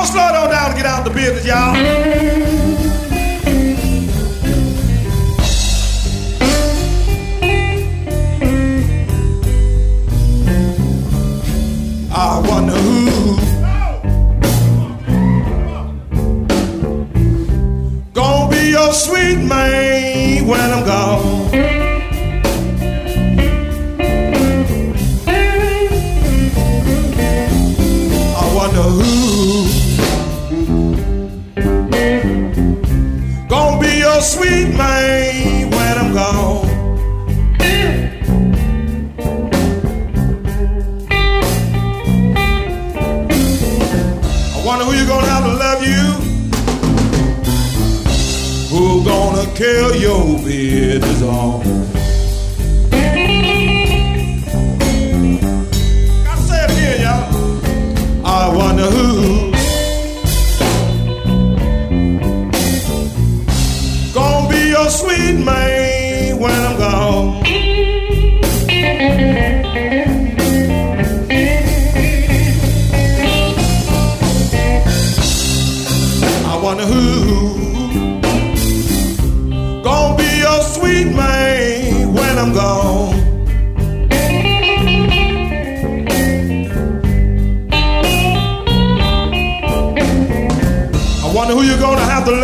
Y'all slow down to get out of the business, y'all. I wonder who gonna be your sweet man when I'm gone. sweet mind.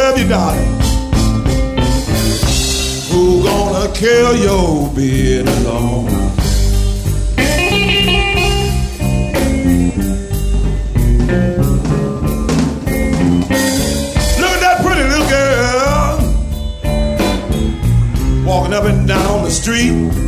love you, darling. Who gonna kill your bed alone? Look at that pretty little girl walking up and down the street.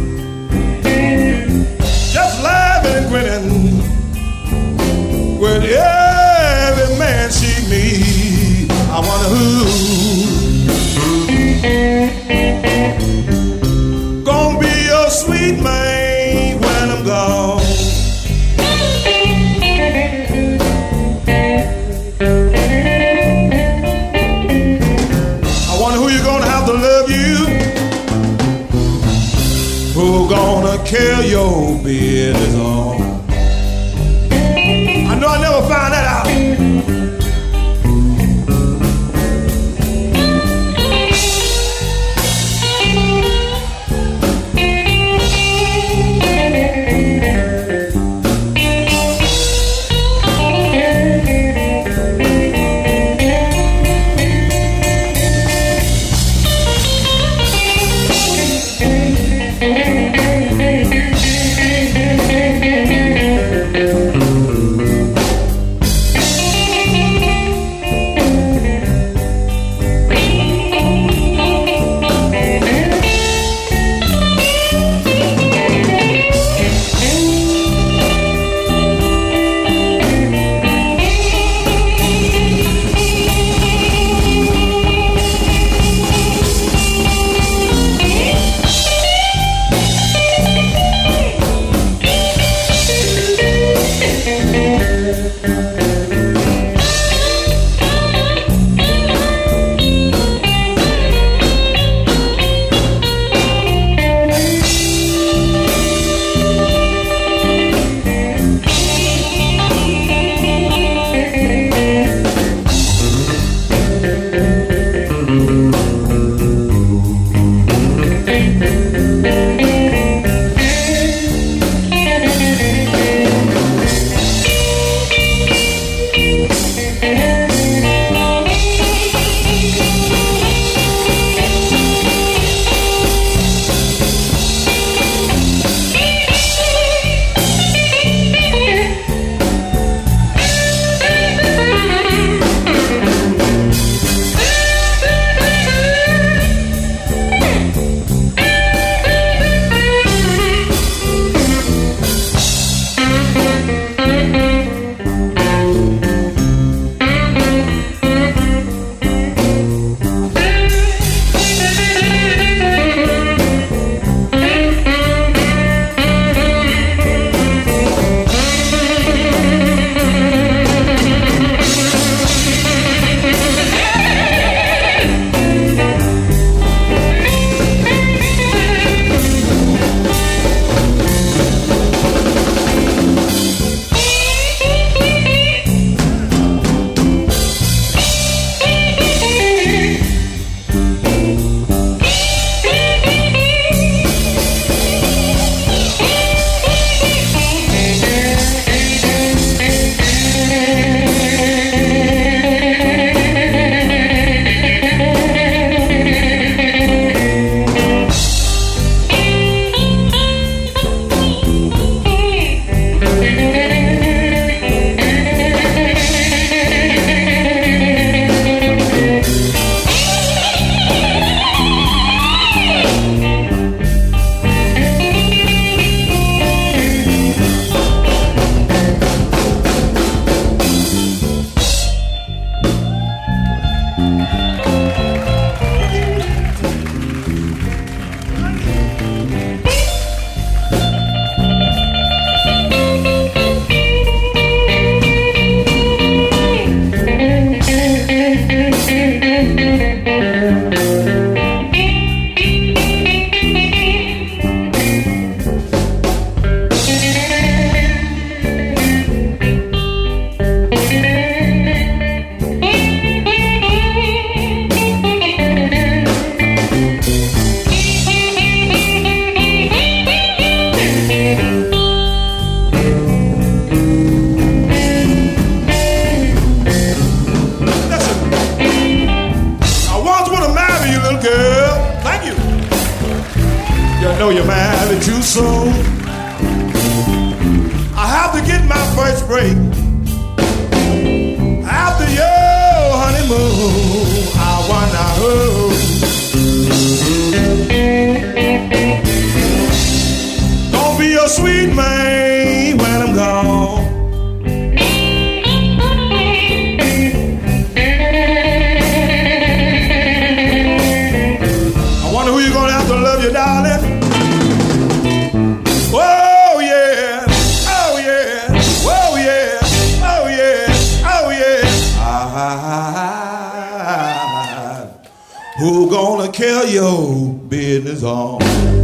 Your business on?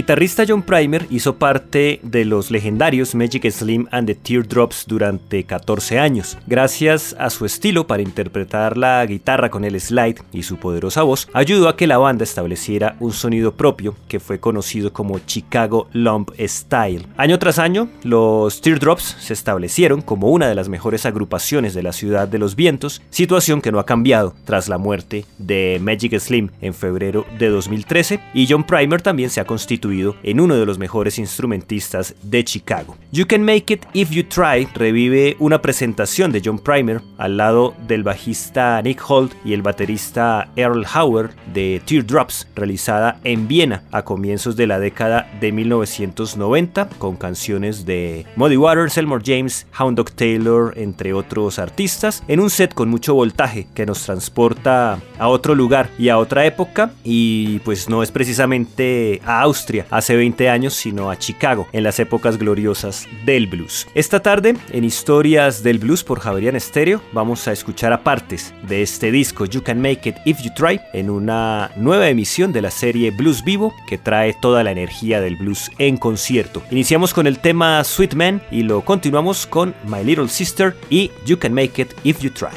Guitarrista John Primer hizo parte de los legendarios Magic Slim and the Teardrops durante 14 años. Gracias a su estilo para interpretar la guitarra con el slide y su poderosa voz, ayudó a que la banda estableciera un sonido propio que fue conocido como Chicago Lump Style. Año tras año, los Teardrops se establecieron como una de las mejores agrupaciones de la ciudad de los vientos, situación que no ha cambiado tras la muerte de Magic Slim en febrero de 2013 y John Primer también se ha constituido en uno de los mejores instrumentistas de Chicago. You Can Make It If You Try revive una presentación de John Primer al lado del bajista Nick Holt y el baterista Earl Howard de Teardrops, realizada en Viena a comienzos de la década de 1990 con canciones de Muddy Waters, Elmore James, Hound Dog Taylor, entre otros artistas, en un set con mucho voltaje que nos transporta a otro lugar y a otra época y pues no es precisamente a Austria hace 20 años, sino a Chicago en las épocas gloriosas del blues. Esta tarde, en Historias del Blues por Javerian Stereo, vamos a escuchar a partes de este disco You Can Make It If You Try en una nueva emisión de la serie Blues Vivo que trae toda la energía del blues en concierto. Iniciamos con el tema Sweet Man y lo continuamos con My Little Sister y You Can Make It If You Try.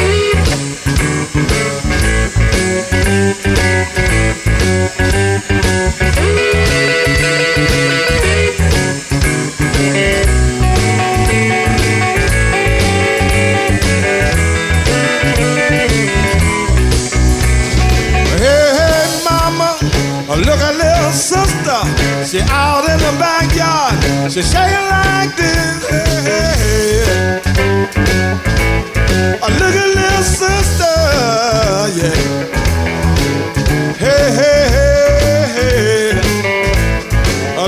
She out in the backyard. She shaking like this. Hey, hey, hey. Look at little sister. Yeah. Hey, hey, hey, hey.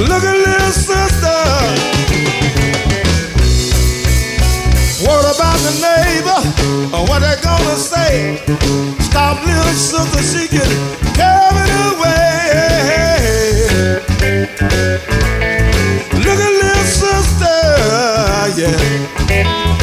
Look at little sister. What about the neighbor? Or what they gonna say? Stop little sister, she get carried away. Look at little sister, yeah.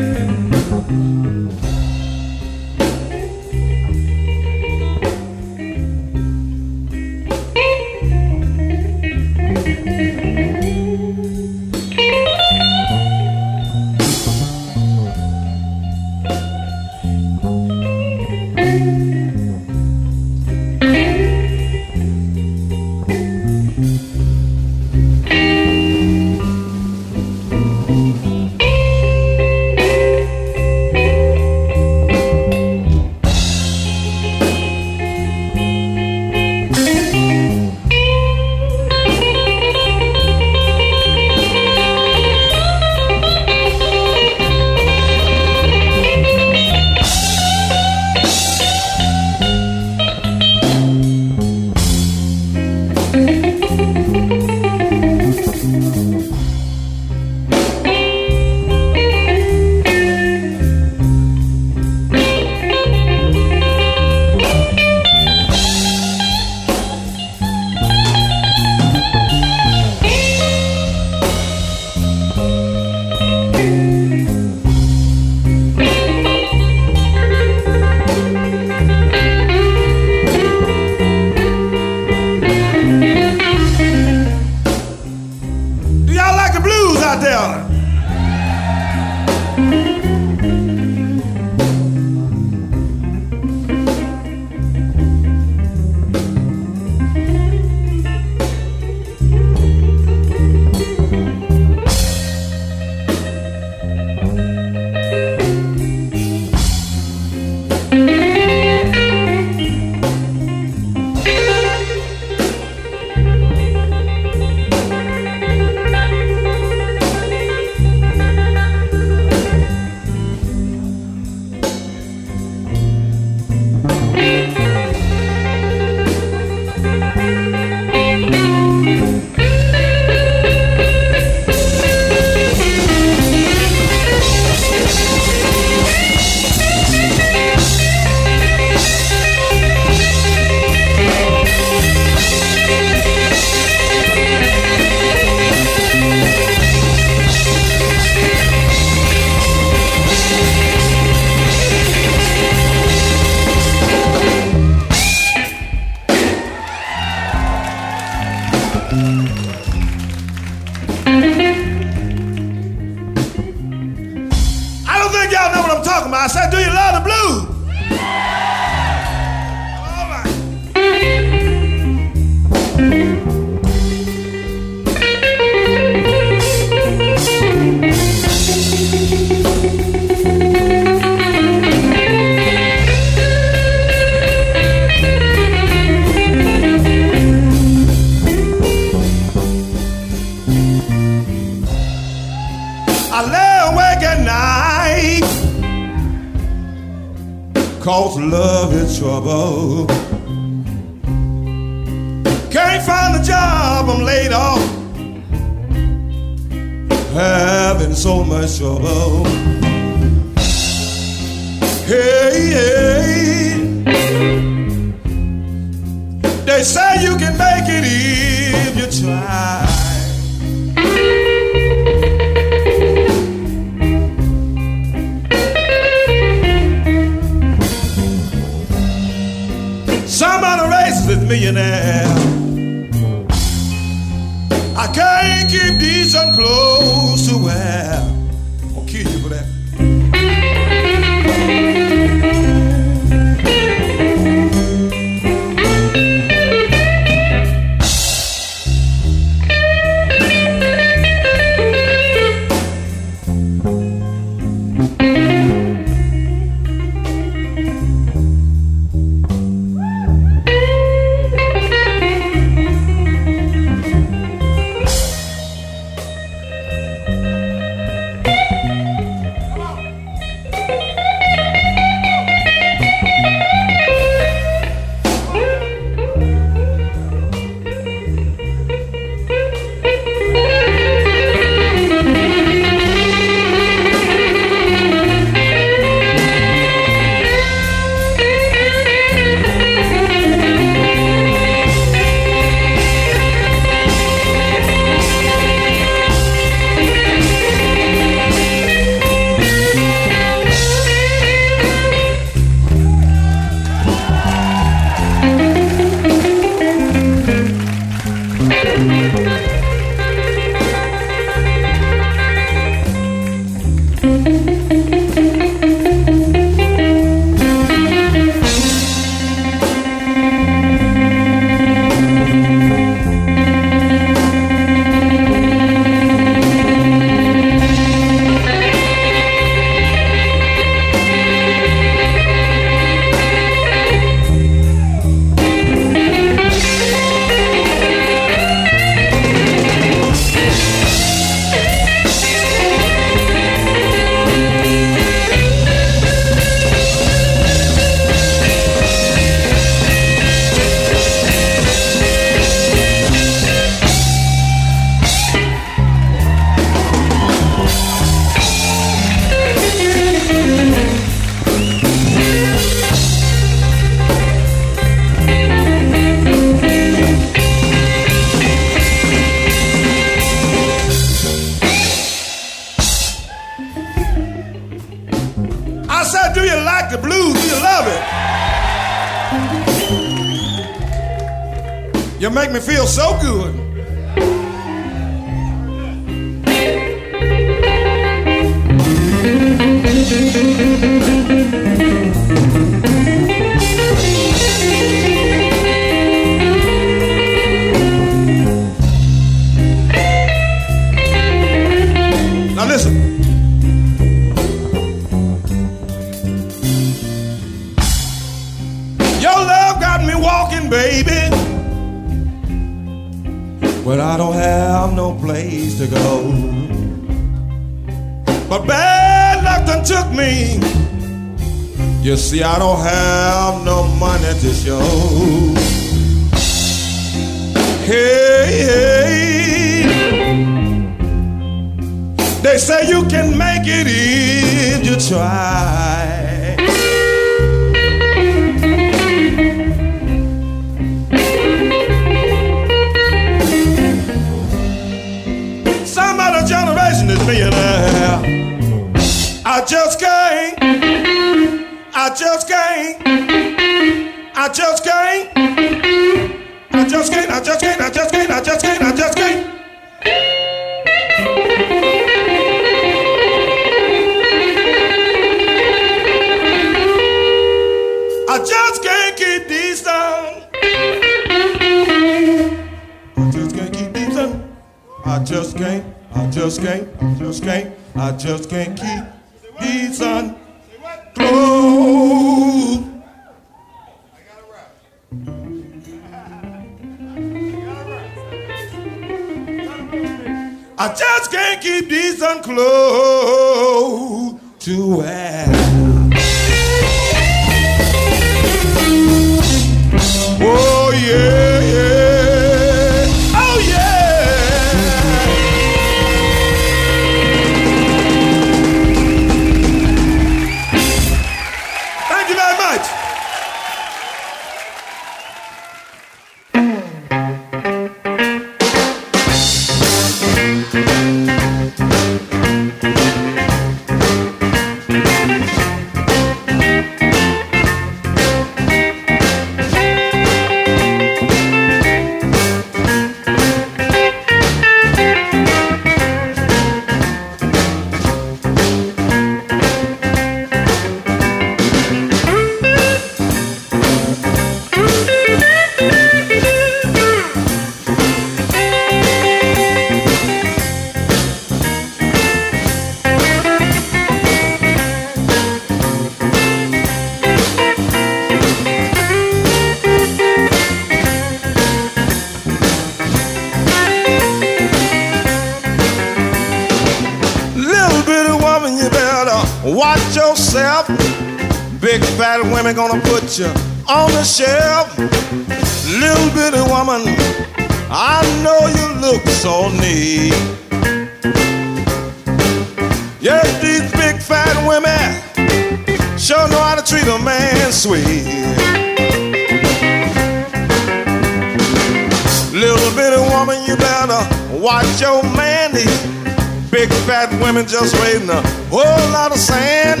Women just raising a whole lot of sand.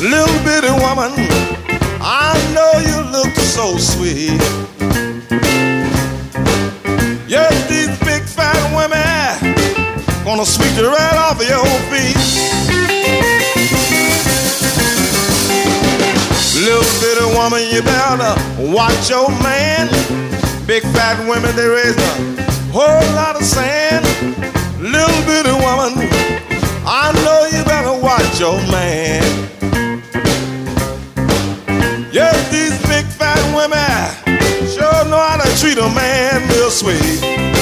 Little bitty woman, I know you look so sweet. Yes, these big fat women gonna sweep you right off of your feet. Little bitty woman, you better watch your man. Big fat women, they raise a whole lot of sand. Little bitty woman, better your man. Yes, these big fat women sure know how to treat a man real sweet.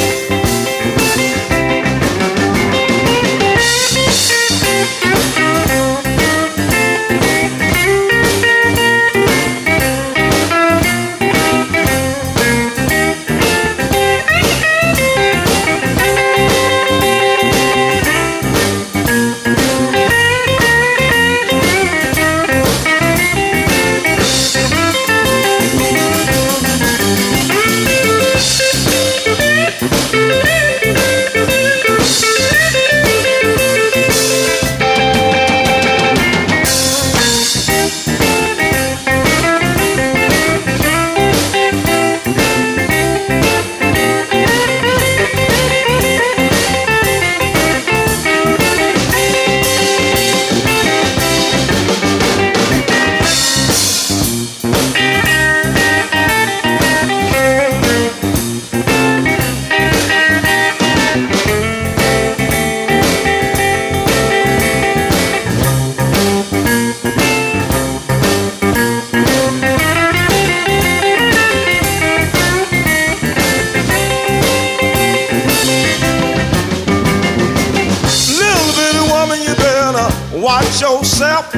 Watch yourself.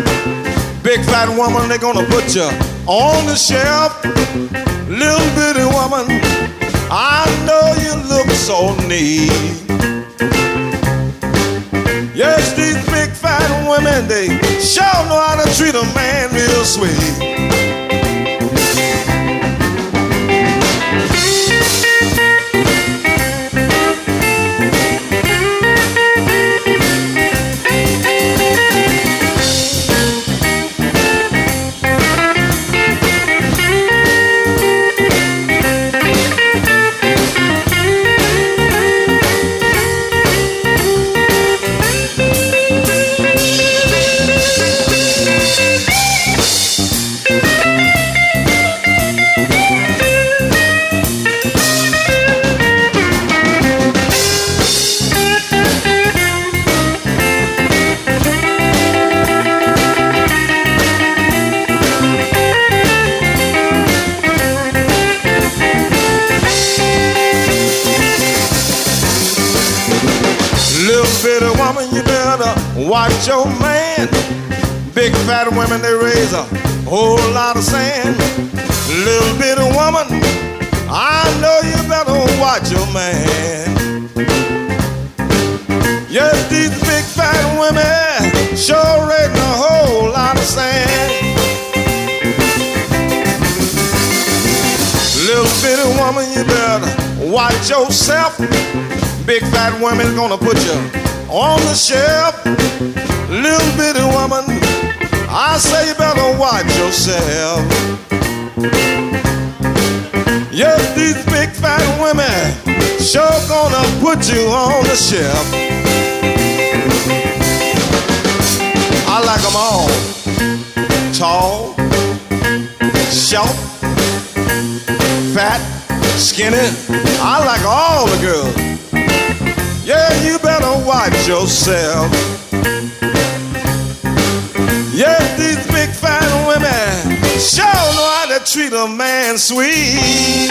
Big fat woman, they gonna put you on the shelf. Little bitty woman, I know you look so neat. Yes, these big fat women, they sure know how to treat a man real sweet. Your man. Big fat women, they raise a whole lot of sand. Little bitty woman, I know you better watch your man. Yes, these big fat women sure raising a whole lot of sand. Little bitty woman, you better watch yourself. Big fat women gonna put you on the shelf. Little bitty woman, I say you better watch yourself. Yes, these big fat women sure gonna put you on the shelf. I like them all. Tall, short, fat, skinny. I like all the girls. Yeah, you better watch yourself. Yeah, these big fat women sure know how to treat a man sweet.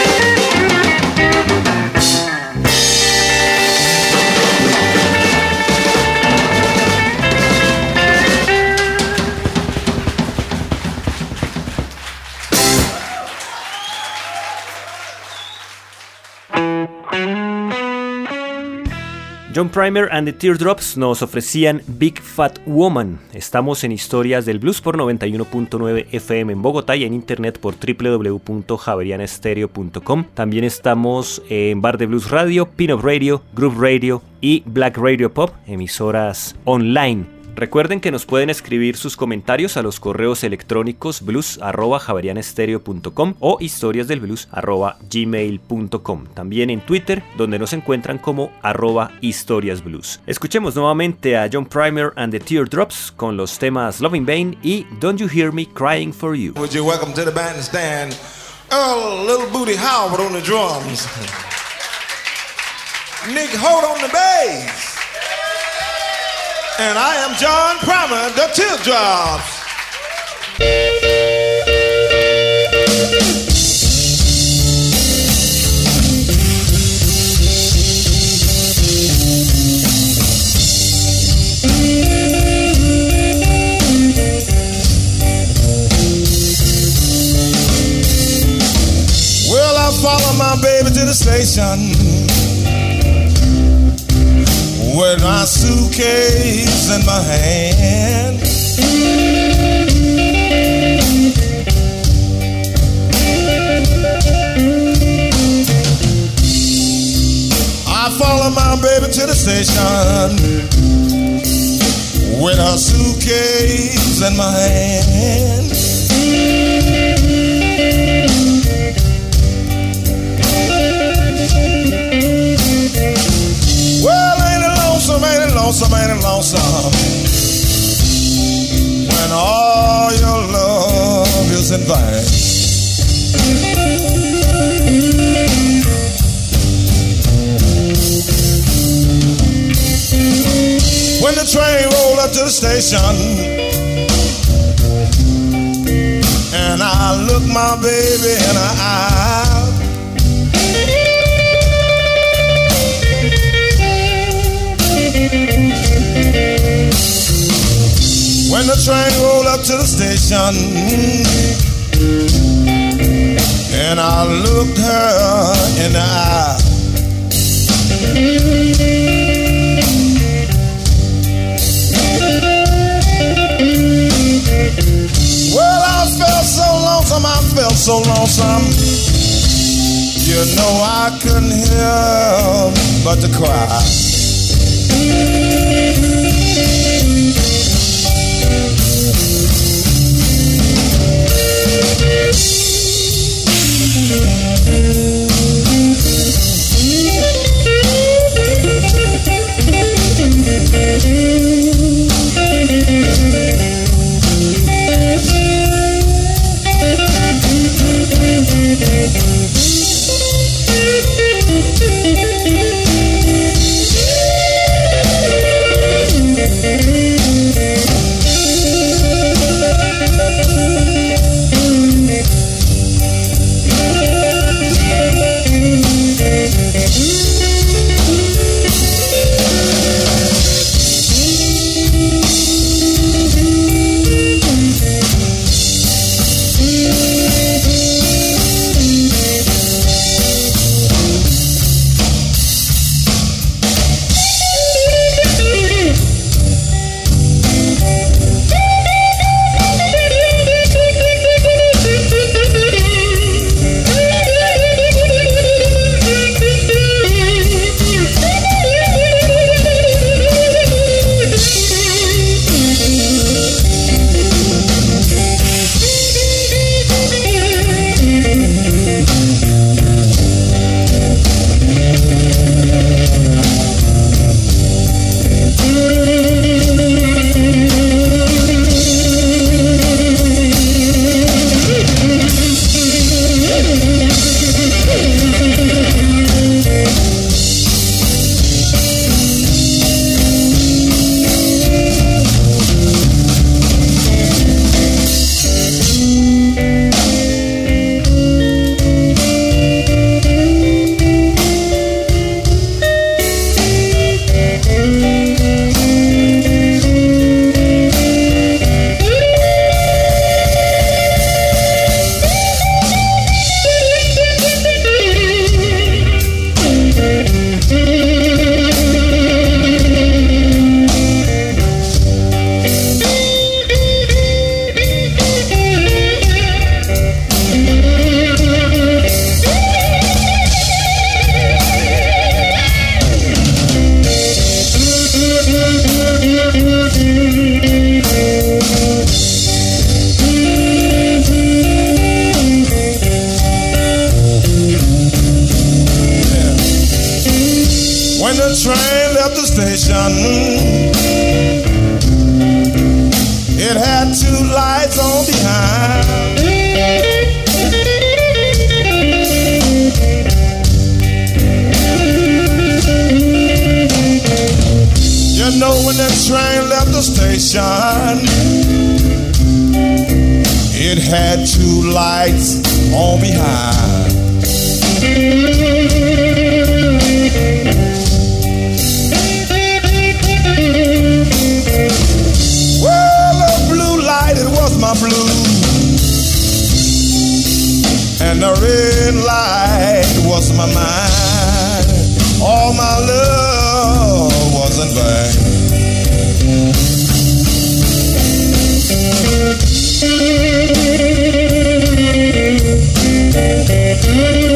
John Primer and the Teardrops nos ofrecían Big Fat Woman. Estamos en Historias del Blues por 91.9 FM en Bogotá y en internet por www.javerianestereo.com. También estamos en Bar de Blues Radio, Pin Radio, Group Radio y Black Radio Pop, emisoras online. Recuerden que nos pueden escribir sus comentarios a los correos electrónicos blues.javerianestereo.com o historiasdelblues.gmail.com. También en Twitter, donde nos encuentran como arroba historiasblues. Escuchemos nuevamente a John Primer and the Teardrops con los temas Loving Vain y Don't You Hear Me Crying For You. Would you welcome to the bandstand Earl Little Booty Howard on the drums, Nick Holt on the bass. And I am John Primer, the Teardrops. Follow my baby to the station with my suitcase in my hand. I follow my baby to the station with her suitcase in my hand. Lonesome, it lonesome? When all your love is in vain. When the train rolled up to the station And I looked my baby in her eye When the train rolled up to the station And I looked her in the eye. Well, I felt so lonesome, I felt so lonesome. You know I couldn't help but to cry blue. And the red light was my mind. All my love was in Well,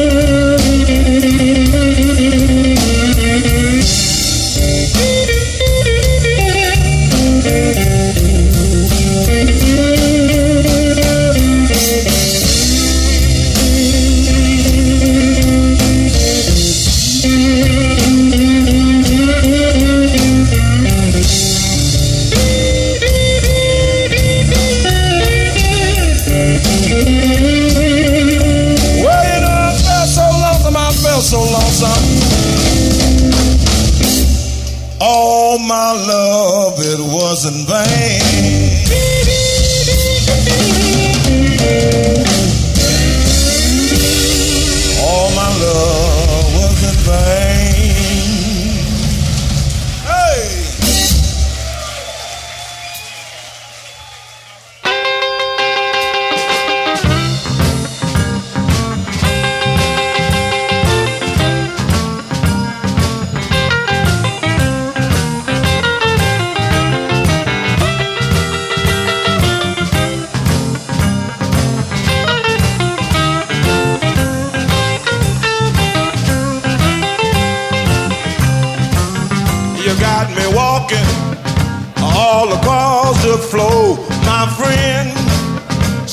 it was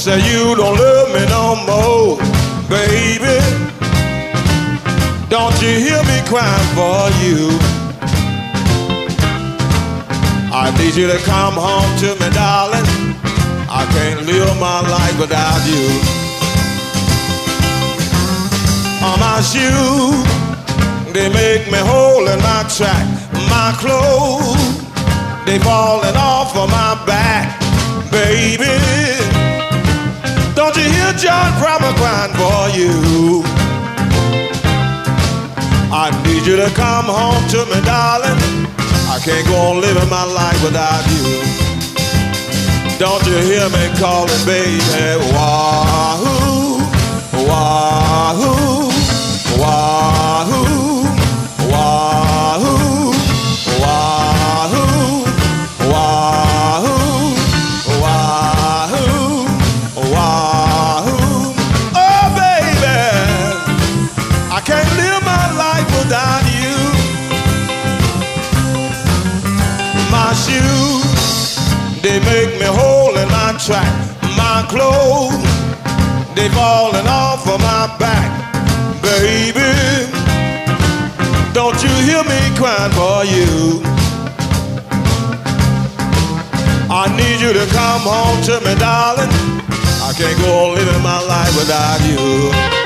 Say you don't love me no more, baby. Don't you hear me crying for you? I need you to come home to me, darling. I can't live my life without you. On my shoes. They make me whole in my track. My clothes, they falling off of my back, baby. John Proper crying for you? I need you to come home to me, darling. I can't go on living my life without you. Don't you hear me calling, baby? Wahoo, wahoo. Wahoo, clothes, they falling off of my back, baby. Don't you hear me crying for you? I need you to come home to me, darling. I can't go on living my life without you.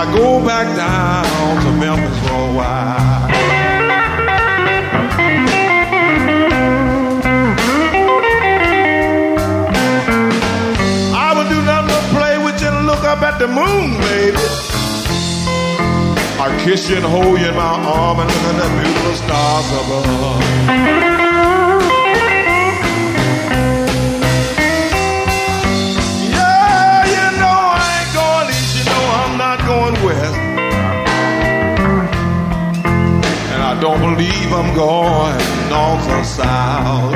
I go back down to Memphis for a while. I would do nothing but play with you and look up at the moon, baby. I kiss you and hold you in my arm and look at the beautiful stars above. Don't believe I'm going north or south.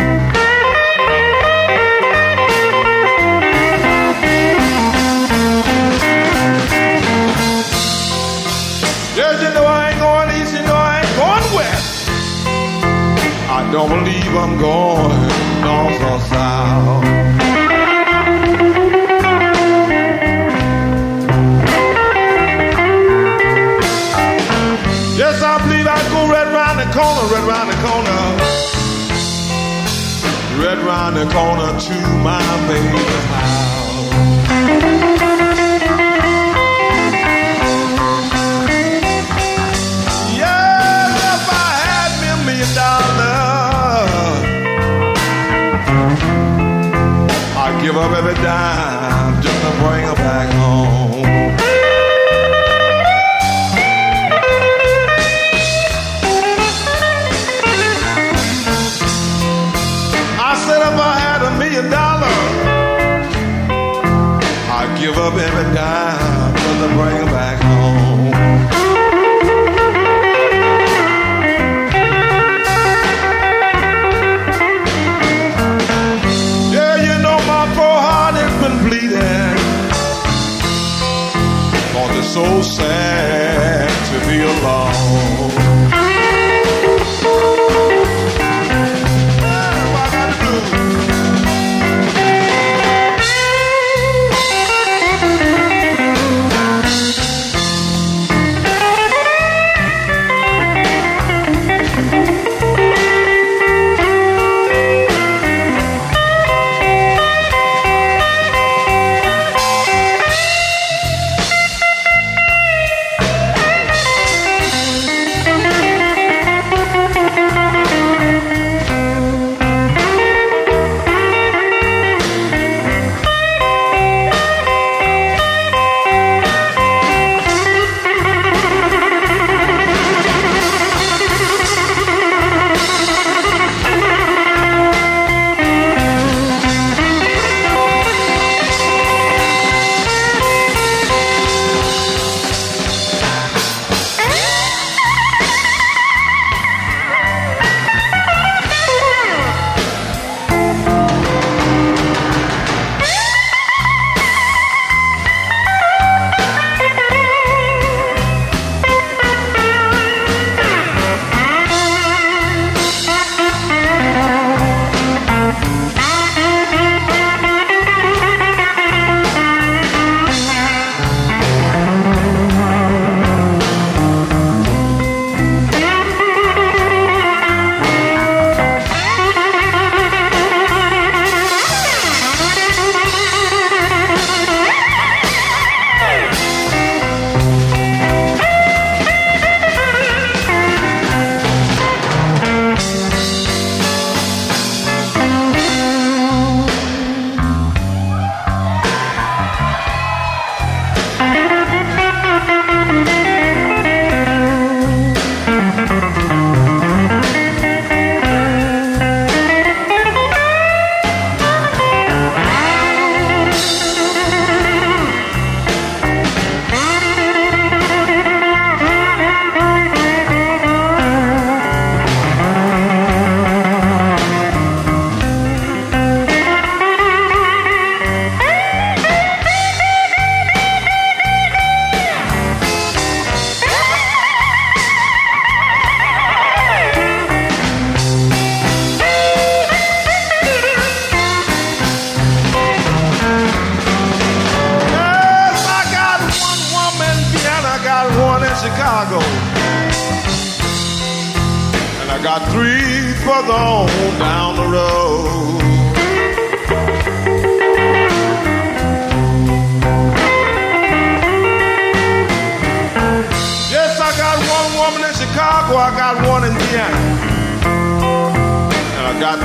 Yes, you know I ain't going east, you know I ain't going west. I don't believe I'm going north or south. Corner, right round the corner. Right round the corner to my baby's house. Yes, if I had me a million dollars, I'd give up every dime just to bring her back home. Up every dime. Just to bring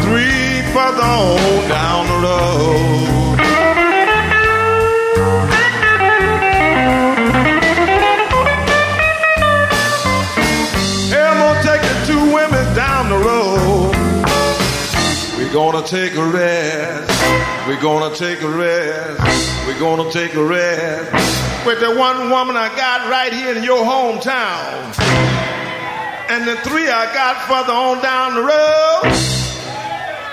Three further on down the road. Take the two women down the road. We're gonna take a rest. We're gonna take a rest. We're gonna take a rest. With the one woman I got right here in your hometown. and the three I got further on down the road,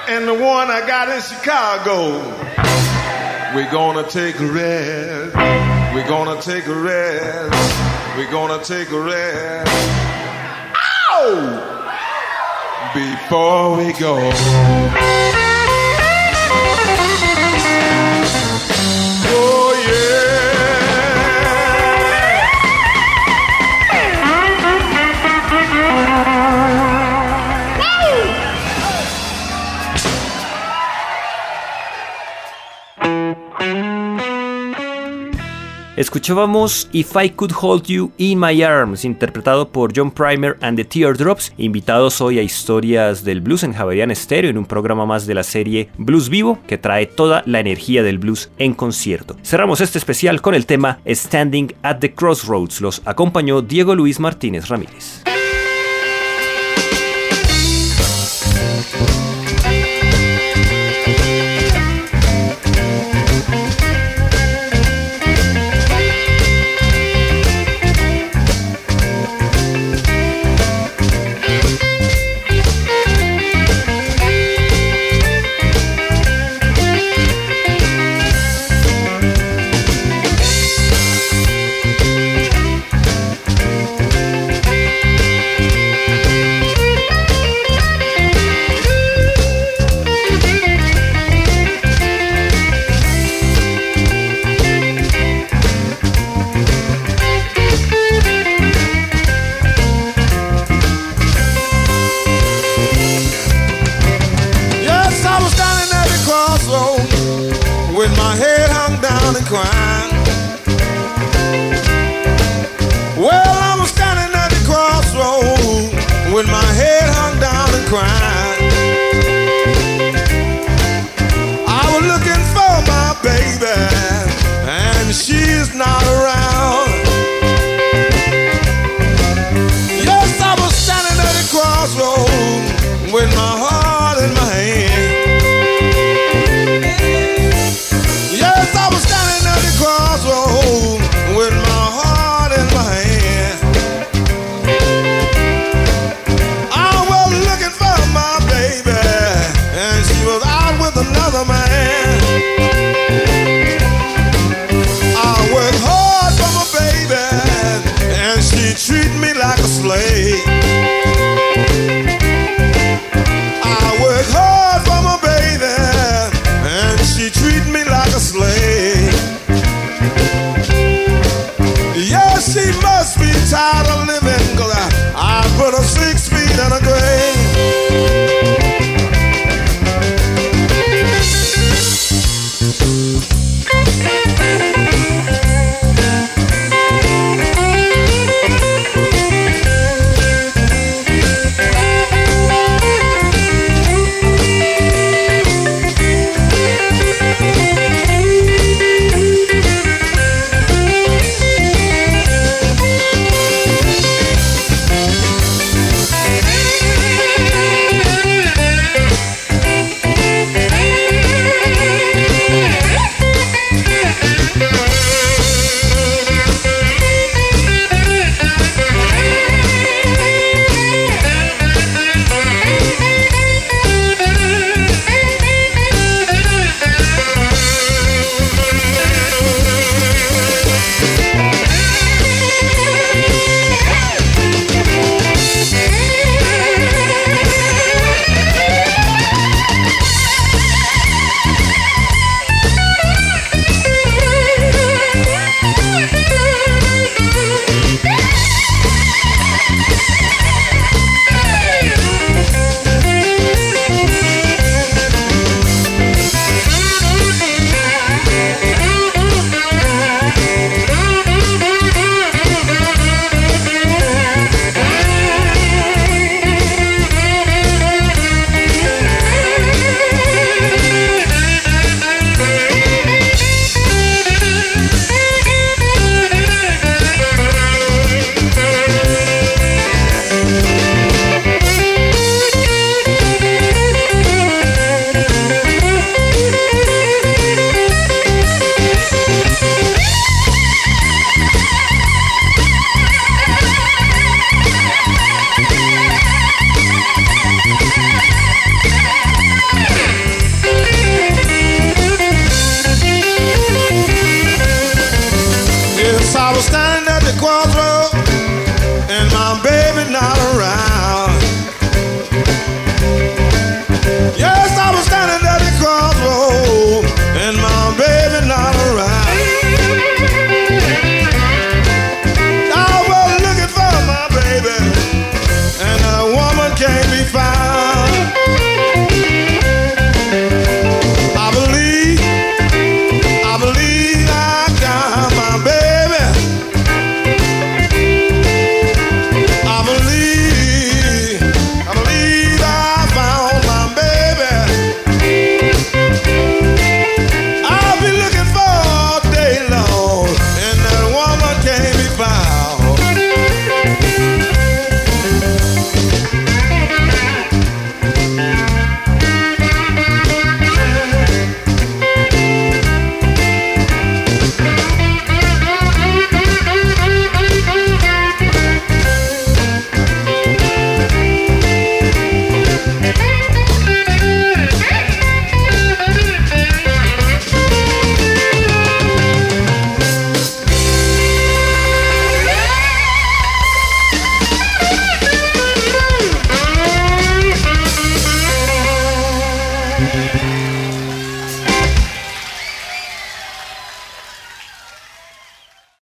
and the one I got in Chicago. We're gonna take a rest. We're gonna take a rest. We're gonna take a rest. Ow! Before we go. Escuchábamos If I Could Hold You in My Arms, interpretado por John Primer and the Teardrops, invitados hoy a historias del blues en Javerian Stereo en un programa más de la serie Blues Vivo que trae toda la energía del blues en concierto. Cerramos este especial con el tema Standing at the Crossroads. Los acompañó Diego Luis Martínez Ramírez.